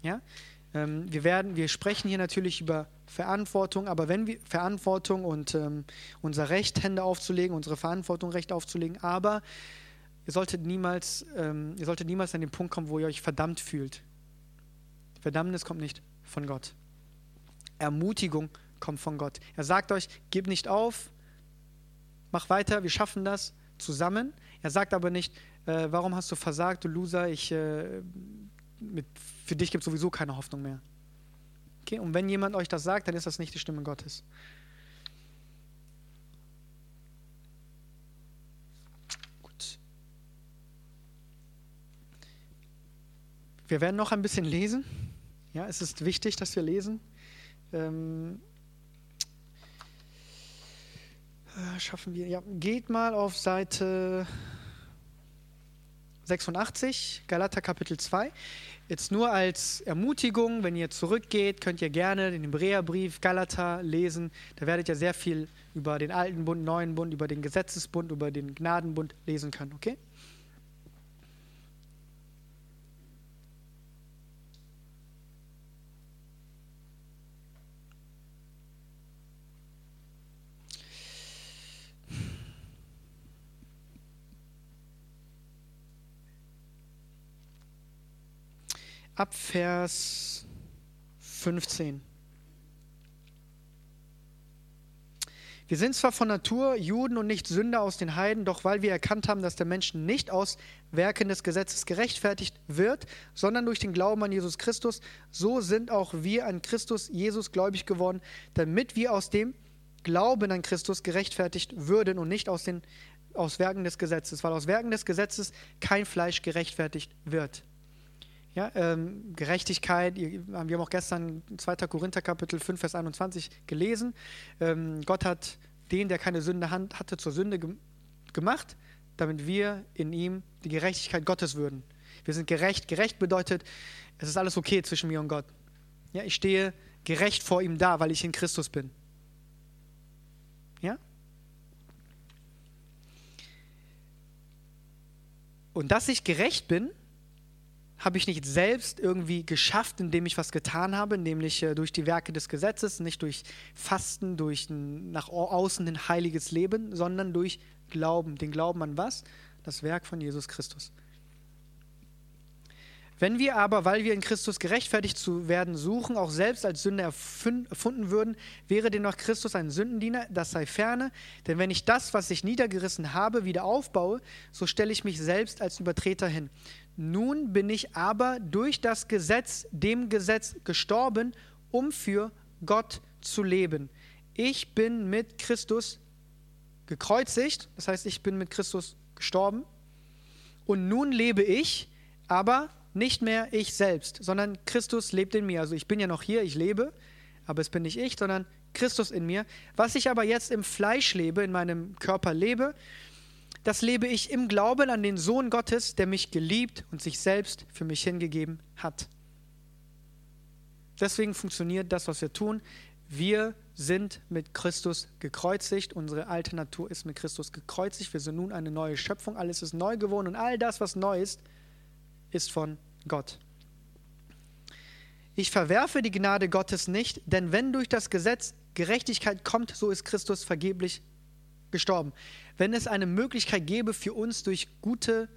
Ja? Ähm, wir, werden, wir sprechen hier natürlich über Verantwortung, aber wenn wir Verantwortung und ähm, unser Recht, Hände aufzulegen, unsere Verantwortung, Recht aufzulegen, aber ihr solltet niemals, ähm, ihr solltet niemals an den Punkt kommen, wo ihr euch verdammt fühlt. Verdammnis kommt nicht von Gott. Ermutigung kommt von Gott. Er sagt euch, gebt nicht auf, mach weiter, wir schaffen das zusammen. Er sagt aber nicht, äh, warum hast du versagt, du Loser, ich, äh, mit, für dich gibt es sowieso keine Hoffnung mehr. Okay? Und wenn jemand euch das sagt, dann ist das nicht die Stimme Gottes. Gut. Wir werden noch ein bisschen lesen. Ja, es ist wichtig, dass wir lesen. Ähm, äh, schaffen wir. Ja, geht mal auf Seite 86, Galater Kapitel 2. Jetzt nur als Ermutigung, wenn ihr zurückgeht, könnt ihr gerne den Hebräerbrief Galater lesen. Da werdet ihr sehr viel über den alten Bund, neuen Bund, über den Gesetzesbund, über den Gnadenbund lesen können, okay? Ab Vers 15. Wir sind zwar von Natur Juden und nicht Sünder aus den Heiden, doch weil wir erkannt haben, dass der Mensch nicht aus Werken des Gesetzes gerechtfertigt wird, sondern durch den Glauben an Jesus Christus, so sind auch wir an Christus Jesus gläubig geworden, damit wir aus dem Glauben an Christus gerechtfertigt würden und nicht aus den aus Werken des Gesetzes, weil aus Werken des Gesetzes kein Fleisch gerechtfertigt wird. Ja, ähm, Gerechtigkeit, wir haben auch gestern 2. Korinther Kapitel 5, Vers 21 gelesen. Ähm, Gott hat den, der keine Sünde hatte, zur Sünde ge gemacht, damit wir in ihm die Gerechtigkeit Gottes würden. Wir sind gerecht. Gerecht bedeutet, es ist alles okay zwischen mir und Gott. Ja, ich stehe gerecht vor ihm da, weil ich in Christus bin. Ja? Und dass ich gerecht bin, habe ich nicht selbst irgendwie geschafft, indem ich was getan habe, nämlich äh, durch die Werke des Gesetzes, nicht durch Fasten, durch ein nach außen ein heiliges Leben, sondern durch Glauben. Den Glauben an was? Das Werk von Jesus Christus. Wenn wir aber, weil wir in Christus gerechtfertigt zu werden suchen, auch selbst als Sünder erfunden würden, wäre dennoch Christus ein Sündendiener, das sei ferne. Denn wenn ich das, was ich niedergerissen habe, wieder aufbaue, so stelle ich mich selbst als Übertreter hin. Nun bin ich aber durch das Gesetz, dem Gesetz gestorben, um für Gott zu leben. Ich bin mit Christus gekreuzigt, das heißt, ich bin mit Christus gestorben. Und nun lebe ich, aber nicht mehr ich selbst, sondern Christus lebt in mir. Also ich bin ja noch hier, ich lebe, aber es bin nicht ich, sondern Christus in mir. Was ich aber jetzt im Fleisch lebe, in meinem Körper lebe, das lebe ich im Glauben an den Sohn Gottes, der mich geliebt und sich selbst für mich hingegeben hat. Deswegen funktioniert das, was wir tun. Wir sind mit Christus gekreuzigt. Unsere alte Natur ist mit Christus gekreuzigt. Wir sind nun eine neue Schöpfung. Alles ist neu geworden und all das, was neu ist, ist von Gott. Ich verwerfe die Gnade Gottes nicht, denn wenn durch das Gesetz Gerechtigkeit kommt, so ist Christus vergeblich gestorben. Wenn es eine Möglichkeit gäbe für uns durch gute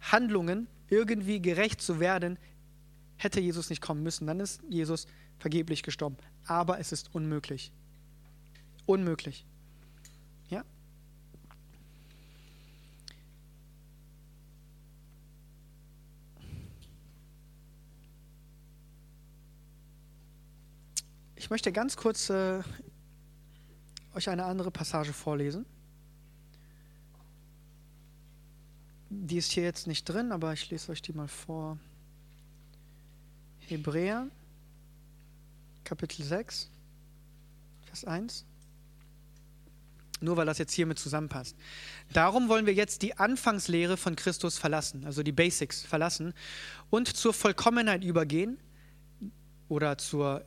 Handlungen irgendwie gerecht zu werden, hätte Jesus nicht kommen müssen. Dann ist Jesus vergeblich gestorben. Aber es ist unmöglich. Unmöglich. Ja? Ich möchte ganz kurz äh, euch eine andere Passage vorlesen. Die ist hier jetzt nicht drin, aber ich lese euch die mal vor. Hebräer, Kapitel 6, Vers 1. Nur weil das jetzt hiermit zusammenpasst. Darum wollen wir jetzt die Anfangslehre von Christus verlassen, also die Basics verlassen und zur Vollkommenheit übergehen oder zur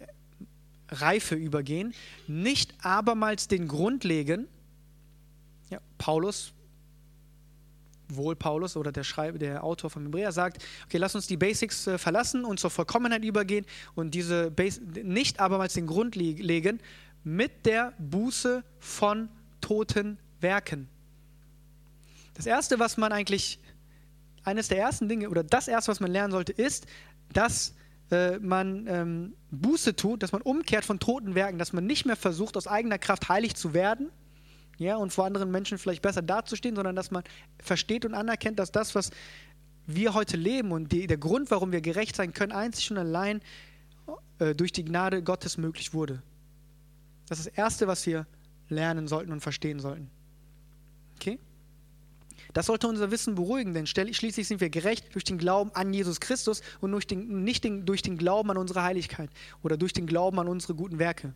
Reife übergehen, nicht abermals den Grund legen. Ja, Paulus, wohl Paulus oder der, Schreiber, der Autor von Hebräer sagt, okay, lass uns die Basics äh, verlassen und zur Vollkommenheit übergehen und diese Bas nicht abermals den Grund legen mit der Buße von toten Werken. Das erste, was man eigentlich, eines der ersten Dinge oder das erste, was man lernen sollte, ist, dass äh, man ähm, Buße tut, dass man umkehrt von toten Werken, dass man nicht mehr versucht, aus eigener Kraft heilig zu werden ja, und vor anderen Menschen vielleicht besser dazustehen, sondern dass man versteht und anerkennt, dass das, was wir heute leben und die, der Grund, warum wir gerecht sein können, einzig und allein äh, durch die Gnade Gottes möglich wurde. Das ist das Erste, was wir lernen sollten und verstehen sollten. Okay? Das sollte unser Wissen beruhigen, denn schließlich sind wir gerecht durch den Glauben an Jesus Christus und durch den, nicht den, durch den Glauben an unsere Heiligkeit oder durch den Glauben an unsere guten Werke.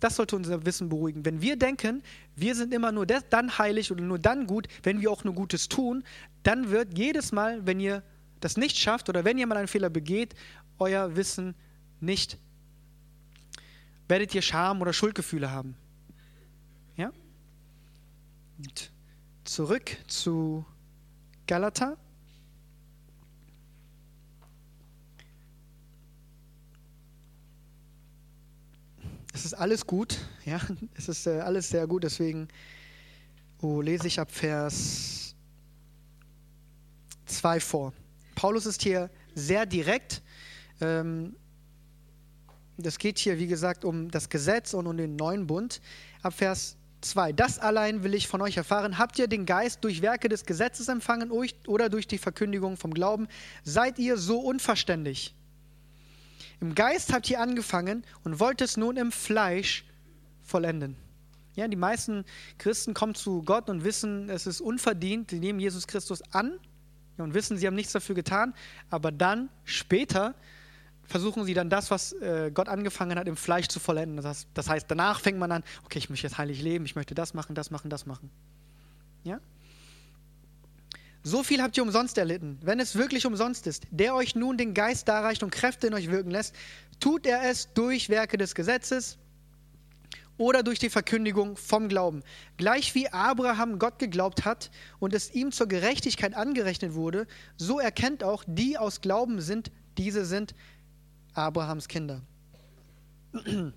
Das sollte unser Wissen beruhigen. Wenn wir denken, wir sind immer nur dann heilig oder nur dann gut, wenn wir auch nur Gutes tun, dann wird jedes Mal, wenn ihr das nicht schafft oder wenn ihr mal einen Fehler begeht, euer Wissen nicht, werdet ihr Scham oder Schuldgefühle haben. Ja? Und zurück zu Galater. Es ist alles gut, ja, es ist äh, alles sehr gut, deswegen oh, lese ich ab Vers 2 vor. Paulus ist hier sehr direkt. Ähm, das geht hier, wie gesagt, um das Gesetz und um den neuen Bund. Ab Vers 2. Das allein will ich von euch erfahren. Habt ihr den Geist durch Werke des Gesetzes empfangen oder durch die Verkündigung vom Glauben? Seid ihr so unverständig? Im Geist habt ihr angefangen und wollt es nun im Fleisch vollenden. Ja, die meisten Christen kommen zu Gott und wissen, es ist unverdient. Sie nehmen Jesus Christus an und wissen, sie haben nichts dafür getan. Aber dann, später, versuchen sie dann das, was äh, Gott angefangen hat, im Fleisch zu vollenden. Das, das heißt, danach fängt man an, okay, ich möchte jetzt heilig leben, ich möchte das machen, das machen, das machen. Ja? So viel habt ihr umsonst erlitten, wenn es wirklich umsonst ist. Der euch nun den Geist darreicht und Kräfte in euch wirken lässt, tut er es durch Werke des Gesetzes oder durch die Verkündigung vom Glauben. Gleich wie Abraham Gott geglaubt hat und es ihm zur Gerechtigkeit angerechnet wurde, so erkennt auch, die aus Glauben sind, diese sind Abrahams Kinder.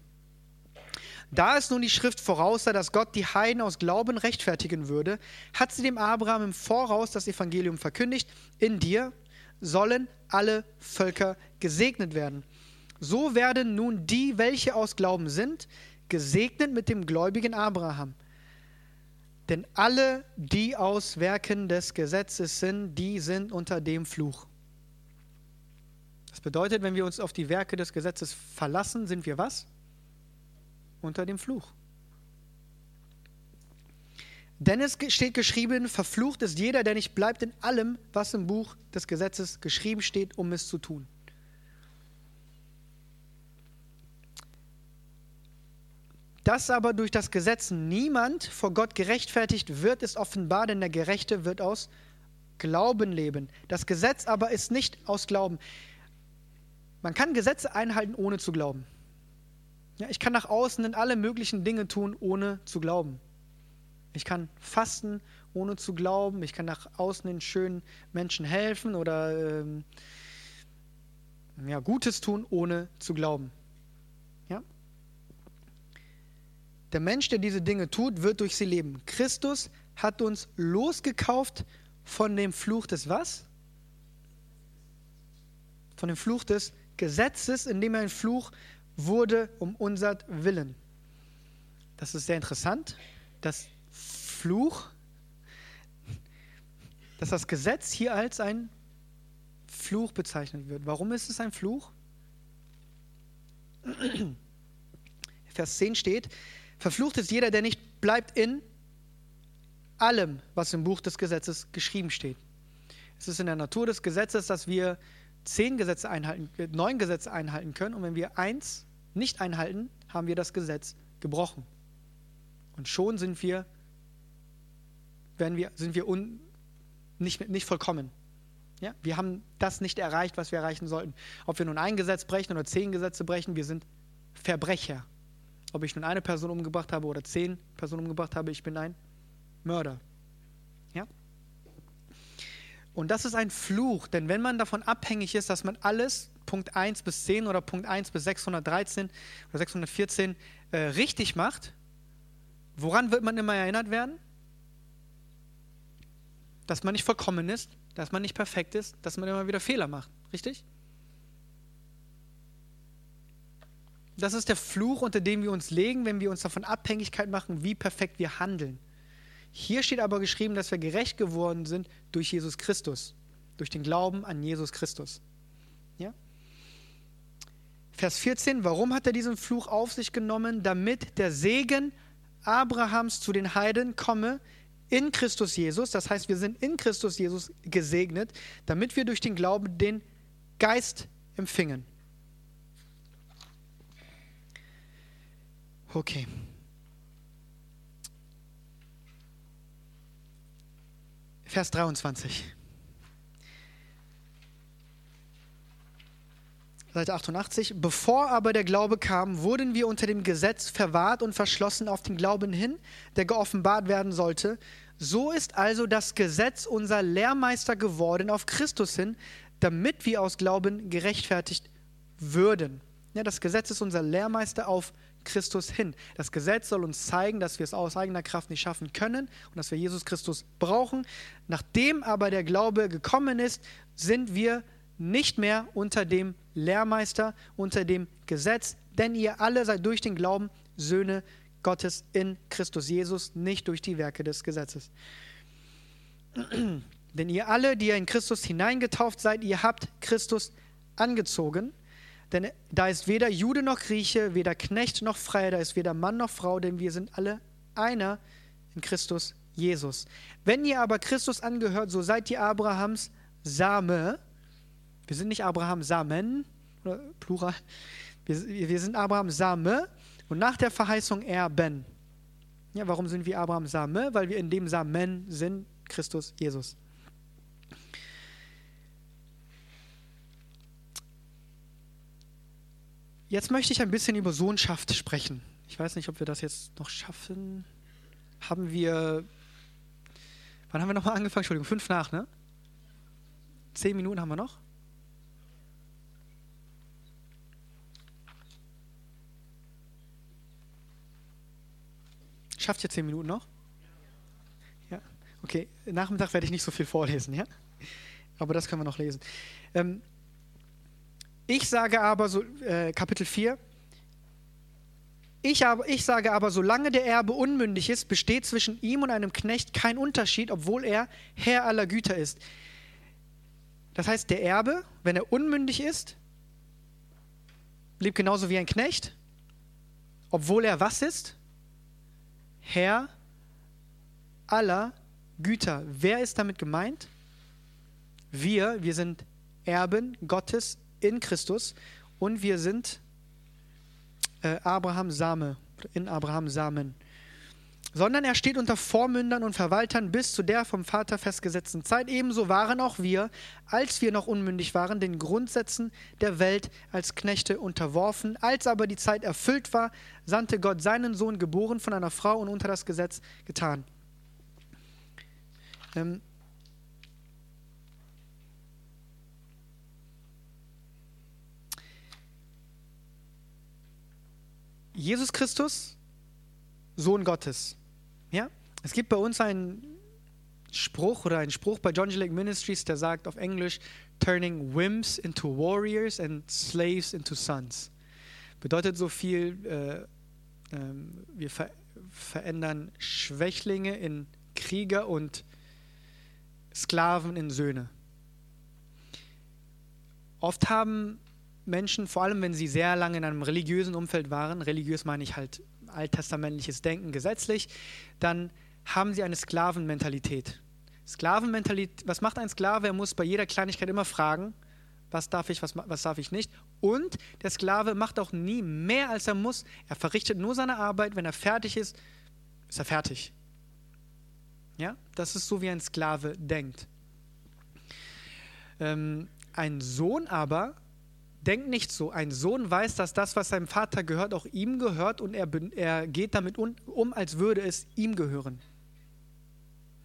Da es nun die Schrift voraussah, dass Gott die Heiden aus Glauben rechtfertigen würde, hat sie dem Abraham im Voraus das Evangelium verkündigt, in dir sollen alle Völker gesegnet werden. So werden nun die, welche aus Glauben sind, gesegnet mit dem gläubigen Abraham. Denn alle, die aus Werken des Gesetzes sind, die sind unter dem Fluch. Das bedeutet, wenn wir uns auf die Werke des Gesetzes verlassen, sind wir was? unter dem Fluch. Denn es steht geschrieben, verflucht ist jeder, der nicht bleibt in allem, was im Buch des Gesetzes geschrieben steht, um es zu tun. Dass aber durch das Gesetz niemand vor Gott gerechtfertigt wird, ist offenbar, denn der Gerechte wird aus Glauben leben. Das Gesetz aber ist nicht aus Glauben. Man kann Gesetze einhalten, ohne zu glauben. Ja, ich kann nach außen in alle möglichen Dinge tun, ohne zu glauben. Ich kann fasten, ohne zu glauben. Ich kann nach außen den schönen Menschen helfen oder ähm, ja, Gutes tun, ohne zu glauben. Ja? Der Mensch, der diese Dinge tut, wird durch sie leben. Christus hat uns losgekauft von dem Fluch des was? Von dem Fluch des Gesetzes, indem er ein Fluch wurde um unser Willen. Das ist sehr interessant, dass Fluch, dass das Gesetz hier als ein Fluch bezeichnet wird. Warum ist es ein Fluch? Vers 10 steht, verflucht ist jeder, der nicht bleibt in allem, was im Buch des Gesetzes geschrieben steht. Es ist in der Natur des Gesetzes, dass wir zehn Gesetze einhalten, äh, neun Gesetze einhalten können und wenn wir eins nicht einhalten, haben wir das Gesetz gebrochen. Und schon sind wir, werden wir, sind wir un, nicht, nicht vollkommen. Ja? Wir haben das nicht erreicht, was wir erreichen sollten. Ob wir nun ein Gesetz brechen oder zehn Gesetze brechen, wir sind Verbrecher. Ob ich nun eine Person umgebracht habe oder zehn Personen umgebracht habe, ich bin ein Mörder. Und das ist ein Fluch, denn wenn man davon abhängig ist, dass man alles Punkt 1 bis 10 oder Punkt 1 bis 613 oder 614 äh, richtig macht, woran wird man immer erinnert werden? Dass man nicht vollkommen ist, dass man nicht perfekt ist, dass man immer wieder Fehler macht, richtig? Das ist der Fluch, unter dem wir uns legen, wenn wir uns davon Abhängigkeit machen, wie perfekt wir handeln. Hier steht aber geschrieben, dass wir gerecht geworden sind durch Jesus Christus, durch den Glauben an Jesus Christus. Ja? Vers 14, warum hat er diesen Fluch auf sich genommen? Damit der Segen Abrahams zu den Heiden komme in Christus Jesus. Das heißt, wir sind in Christus Jesus gesegnet, damit wir durch den Glauben den Geist empfingen. Okay. Vers 23. Seite 88. Bevor aber der Glaube kam, wurden wir unter dem Gesetz verwahrt und verschlossen auf den Glauben hin, der geoffenbart werden sollte. So ist also das Gesetz unser Lehrmeister geworden auf Christus hin, damit wir aus Glauben gerechtfertigt würden. Ja, das Gesetz ist unser Lehrmeister auf Christus hin. Das Gesetz soll uns zeigen, dass wir es aus eigener Kraft nicht schaffen können und dass wir Jesus Christus brauchen. Nachdem aber der Glaube gekommen ist, sind wir nicht mehr unter dem Lehrmeister, unter dem Gesetz, denn ihr alle seid durch den Glauben Söhne Gottes in Christus Jesus, nicht durch die Werke des Gesetzes. denn ihr alle, die ihr in Christus hineingetauft seid, ihr habt Christus angezogen. Denn da ist weder Jude noch Grieche, weder Knecht noch Freier, da ist weder Mann noch Frau, denn wir sind alle einer in Christus Jesus. Wenn ihr aber Christus angehört, so seid ihr Abrahams Same. Wir sind nicht Abrahams Samen, oder Plural. Wir, wir sind Abrahams Same und nach der Verheißung Erben. Ja, warum sind wir Abrahams Same? Weil wir in dem Samen sind, Christus Jesus. Jetzt möchte ich ein bisschen über Sohnschaft sprechen. Ich weiß nicht, ob wir das jetzt noch schaffen. Haben wir. Wann haben wir nochmal angefangen? Entschuldigung, fünf nach, ne? Zehn Minuten haben wir noch. Schafft ihr zehn Minuten noch? Ja. Okay, Nachmittag werde ich nicht so viel vorlesen, ja? Aber das können wir noch lesen. Ähm, ich sage aber, so, äh, Kapitel 4, ich, aber, ich sage aber, solange der Erbe unmündig ist, besteht zwischen ihm und einem Knecht kein Unterschied, obwohl er Herr aller Güter ist. Das heißt, der Erbe, wenn er unmündig ist, lebt genauso wie ein Knecht, obwohl er was ist? Herr aller Güter. Wer ist damit gemeint? Wir, wir sind Erben Gottes in Christus und wir sind äh, Abraham Same, in Abraham Samen. Sondern er steht unter Vormündern und Verwaltern bis zu der vom Vater festgesetzten Zeit. Ebenso waren auch wir, als wir noch unmündig waren, den Grundsätzen der Welt als Knechte unterworfen. Als aber die Zeit erfüllt war, sandte Gott seinen Sohn, geboren von einer Frau und unter das Gesetz getan. Ähm, Jesus Christus, Sohn Gottes. Ja? Es gibt bei uns einen Spruch oder einen Spruch bei John G. Lake Ministries, der sagt auf Englisch, turning whims into warriors and slaves into sons. Bedeutet so viel, äh, äh, wir ver verändern Schwächlinge in Krieger und Sklaven in Söhne. Oft haben Menschen, vor allem wenn sie sehr lange in einem religiösen Umfeld waren, religiös meine ich halt alttestamentliches Denken gesetzlich, dann haben sie eine Sklavenmentalität. Sklavenmentalität, was macht ein Sklave? Er muss bei jeder Kleinigkeit immer fragen, was darf ich, was, was darf ich nicht. Und der Sklave macht auch nie mehr, als er muss. Er verrichtet nur seine Arbeit. Wenn er fertig ist, ist er fertig. Ja, das ist so, wie ein Sklave denkt. Ähm, ein Sohn aber denkt nicht so. Ein Sohn weiß, dass das, was seinem Vater gehört, auch ihm gehört und er, er geht damit um, als würde es ihm gehören.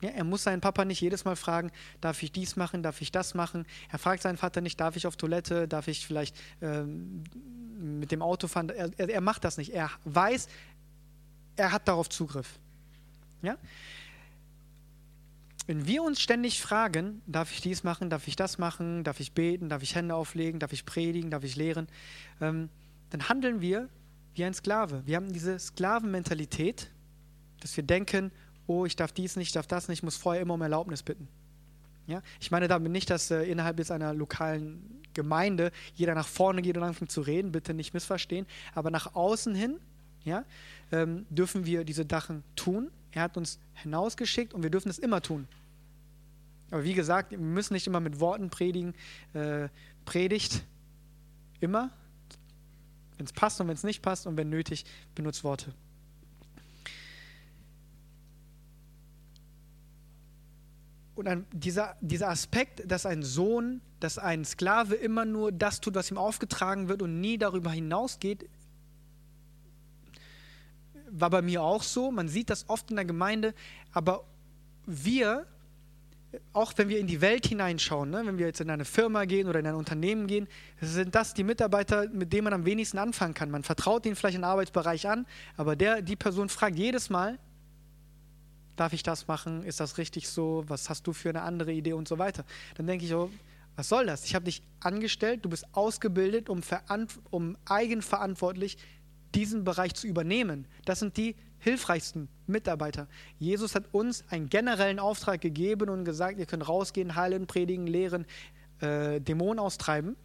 Ja, er muss seinen Papa nicht jedes Mal fragen, darf ich dies machen, darf ich das machen. Er fragt seinen Vater nicht, darf ich auf Toilette, darf ich vielleicht ähm, mit dem Auto fahren. Er, er macht das nicht. Er weiß, er hat darauf Zugriff. Ja? Wenn wir uns ständig fragen, darf ich dies machen, darf ich das machen, darf ich beten, darf ich Hände auflegen, darf ich predigen, darf ich lehren, ähm, dann handeln wir wie ein Sklave. Wir haben diese Sklavenmentalität, dass wir denken, oh, ich darf dies nicht, ich darf das nicht, ich muss vorher immer um Erlaubnis bitten. Ja? Ich meine damit nicht, dass äh, innerhalb jetzt einer lokalen Gemeinde jeder nach vorne geht und anfängt zu reden, bitte nicht missverstehen, aber nach außen hin ja, ähm, dürfen wir diese Sachen tun. Er hat uns hinausgeschickt und wir dürfen es immer tun. Aber wie gesagt, wir müssen nicht immer mit Worten predigen. Äh, predigt immer, wenn es passt und wenn es nicht passt und wenn nötig, benutzt Worte. Und ein, dieser, dieser Aspekt, dass ein Sohn, dass ein Sklave immer nur das tut, was ihm aufgetragen wird und nie darüber hinausgeht, war bei mir auch so. Man sieht das oft in der Gemeinde, aber wir, auch wenn wir in die Welt hineinschauen, ne, wenn wir jetzt in eine Firma gehen oder in ein Unternehmen gehen, sind das die Mitarbeiter, mit denen man am wenigsten anfangen kann. Man vertraut ihnen vielleicht einen Arbeitsbereich an, aber der, die Person fragt jedes Mal, darf ich das machen? Ist das richtig so? Was hast du für eine andere Idee und so weiter? Dann denke ich, oh, was soll das? Ich habe dich angestellt, du bist ausgebildet, um, um eigenverantwortlich diesen Bereich zu übernehmen. Das sind die hilfreichsten Mitarbeiter. Jesus hat uns einen generellen Auftrag gegeben und gesagt, ihr könnt rausgehen, heilen, predigen, lehren, äh, Dämonen austreiben.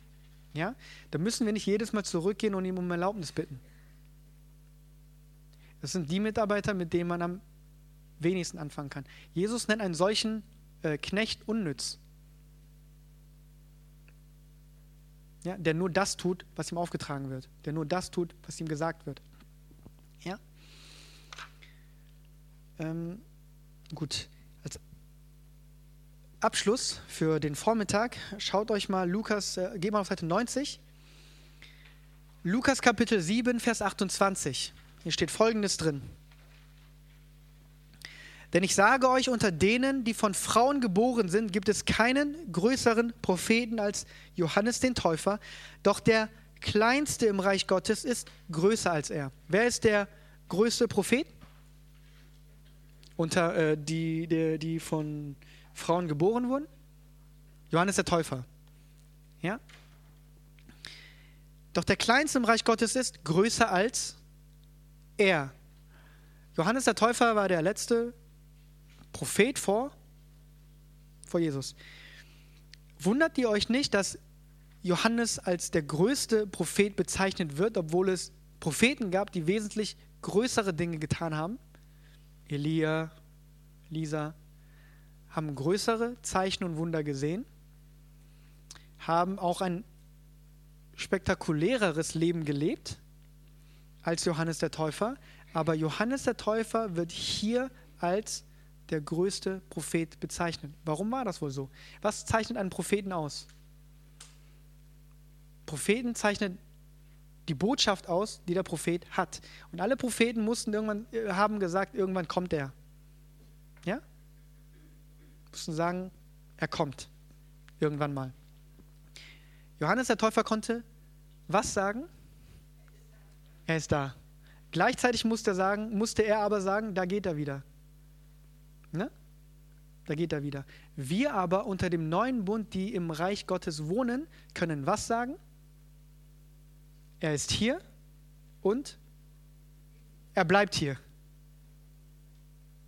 Ja? Da müssen wir nicht jedes Mal zurückgehen und ihm um Erlaubnis bitten. Das sind die Mitarbeiter, mit denen man am wenigsten anfangen kann. Jesus nennt einen solchen äh, Knecht unnütz. Ja, der nur das tut, was ihm aufgetragen wird. Der nur das tut, was ihm gesagt wird. Ja? Ähm, gut. Als Abschluss für den Vormittag schaut euch mal Lukas, äh, geht mal auf Seite 90. Lukas Kapitel 7, Vers 28. Hier steht folgendes drin. Denn ich sage euch, unter denen, die von Frauen geboren sind, gibt es keinen größeren Propheten als Johannes den Täufer, doch der kleinste im Reich Gottes ist größer als er. Wer ist der größte Prophet? Unter äh, die, die, die von Frauen geboren wurden? Johannes der Täufer. Ja? Doch der kleinste im Reich Gottes ist größer als er. Johannes der Täufer war der letzte Prophet vor, vor Jesus. Wundert ihr euch nicht, dass Johannes als der größte Prophet bezeichnet wird, obwohl es Propheten gab, die wesentlich größere Dinge getan haben? Elia, Lisa haben größere Zeichen und Wunder gesehen, haben auch ein spektakuläreres Leben gelebt als Johannes der Täufer, aber Johannes der Täufer wird hier als der größte Prophet bezeichnet. Warum war das wohl so? Was zeichnet einen Propheten aus? Propheten zeichnet die Botschaft aus, die der Prophet hat. Und alle Propheten mussten irgendwann äh, haben gesagt, irgendwann kommt er. Ja? Mussten sagen, er kommt irgendwann mal. Johannes der Täufer konnte was sagen? Er ist da. Gleichzeitig musste er, sagen, musste er aber sagen, da geht er wieder. Ne? Da geht er wieder. Wir aber unter dem neuen Bund, die im Reich Gottes wohnen, können was sagen? Er ist hier und er bleibt hier.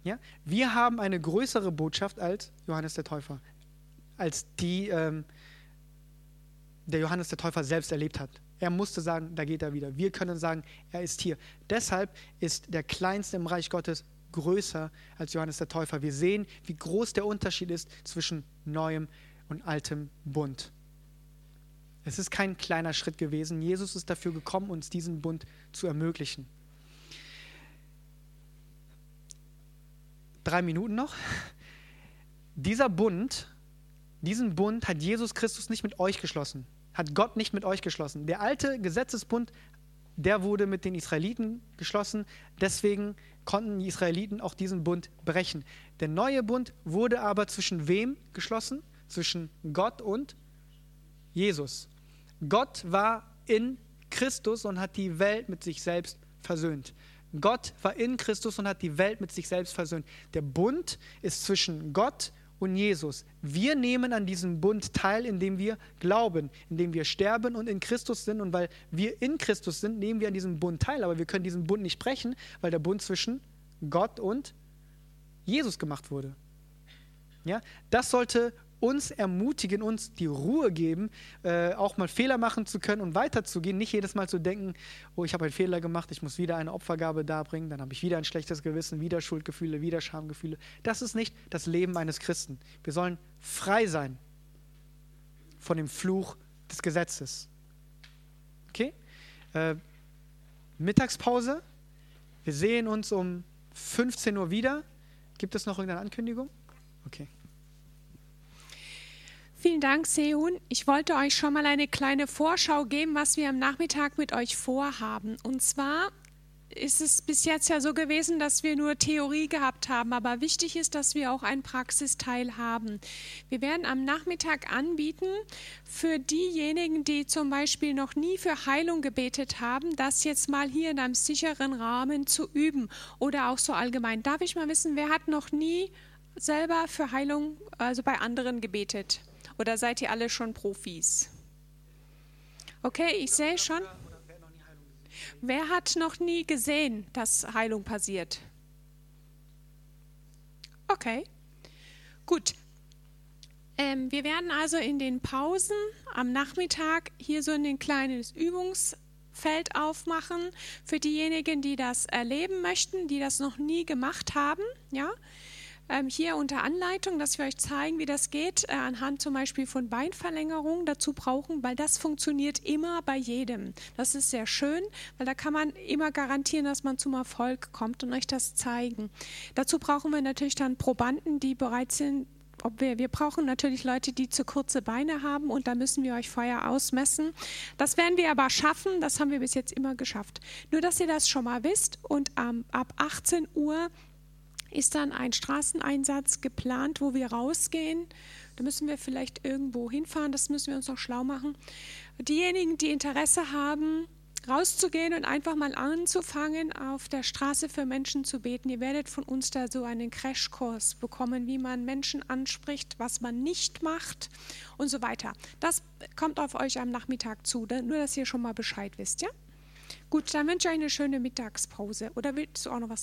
Ja? Wir haben eine größere Botschaft als Johannes der Täufer, als die ähm, der Johannes der Täufer selbst erlebt hat. Er musste sagen, da geht er wieder. Wir können sagen, er ist hier. Deshalb ist der Kleinste im Reich Gottes größer als Johannes der Täufer. Wir sehen, wie groß der Unterschied ist zwischen neuem und altem Bund. Es ist kein kleiner Schritt gewesen. Jesus ist dafür gekommen, uns diesen Bund zu ermöglichen. Drei Minuten noch. Dieser Bund, diesen Bund hat Jesus Christus nicht mit euch geschlossen, hat Gott nicht mit euch geschlossen. Der alte Gesetzesbund, der wurde mit den Israeliten geschlossen. Deswegen konnten die Israeliten auch diesen Bund brechen. Der neue Bund wurde aber zwischen wem geschlossen? Zwischen Gott und Jesus. Gott war in Christus und hat die Welt mit sich selbst versöhnt. Gott war in Christus und hat die Welt mit sich selbst versöhnt. Der Bund ist zwischen Gott und Jesus. Wir nehmen an diesem Bund teil, indem wir glauben, indem wir sterben und in Christus sind. Und weil wir in Christus sind, nehmen wir an diesem Bund teil. Aber wir können diesen Bund nicht brechen, weil der Bund zwischen Gott und Jesus gemacht wurde. Ja, das sollte uns ermutigen, uns die Ruhe geben, äh, auch mal Fehler machen zu können und weiterzugehen. Nicht jedes Mal zu denken, oh, ich habe einen Fehler gemacht, ich muss wieder eine Opfergabe darbringen, dann habe ich wieder ein schlechtes Gewissen, wieder Schuldgefühle, wieder Schamgefühle. Das ist nicht das Leben eines Christen. Wir sollen frei sein von dem Fluch des Gesetzes. Okay? Äh, Mittagspause. Wir sehen uns um 15 Uhr wieder. Gibt es noch irgendeine Ankündigung? Okay. Vielen Dank, Seun. Ich wollte euch schon mal eine kleine Vorschau geben, was wir am Nachmittag mit euch vorhaben. Und zwar ist es bis jetzt ja so gewesen, dass wir nur Theorie gehabt haben, aber wichtig ist, dass wir auch einen Praxisteil haben. Wir werden am Nachmittag anbieten, für diejenigen, die zum Beispiel noch nie für Heilung gebetet haben, das jetzt mal hier in einem sicheren Rahmen zu üben oder auch so allgemein. Darf ich mal wissen, wer hat noch nie selber für Heilung, also bei anderen gebetet? Oder seid ihr alle schon Profis? Okay, ich sehe schon. Wer hat noch nie gesehen, dass Heilung passiert? Okay, gut. Ähm, wir werden also in den Pausen am Nachmittag hier so ein kleines Übungsfeld aufmachen für diejenigen, die das erleben möchten, die das noch nie gemacht haben. Ja, ähm, hier unter Anleitung, dass wir euch zeigen, wie das geht, äh, anhand zum Beispiel von Beinverlängerung dazu brauchen, weil das funktioniert immer bei jedem. Das ist sehr schön, weil da kann man immer garantieren, dass man zum Erfolg kommt und euch das zeigen. Dazu brauchen wir natürlich dann Probanden, die bereit sind, wir, wir brauchen natürlich Leute, die zu kurze Beine haben und da müssen wir euch vorher ausmessen. Das werden wir aber schaffen, das haben wir bis jetzt immer geschafft. Nur, dass ihr das schon mal wisst und ähm, ab 18 Uhr ist dann ein Straßeneinsatz geplant, wo wir rausgehen. Da müssen wir vielleicht irgendwo hinfahren, das müssen wir uns noch schlau machen. Diejenigen, die Interesse haben, rauszugehen und einfach mal anzufangen, auf der Straße für Menschen zu beten. Ihr werdet von uns da so einen Crashkurs bekommen, wie man Menschen anspricht, was man nicht macht und so weiter. Das kommt auf euch am Nachmittag zu, nur dass ihr schon mal Bescheid wisst, ja? Gut, dann wünsche ich euch eine schöne Mittagspause. Oder willst du auch noch was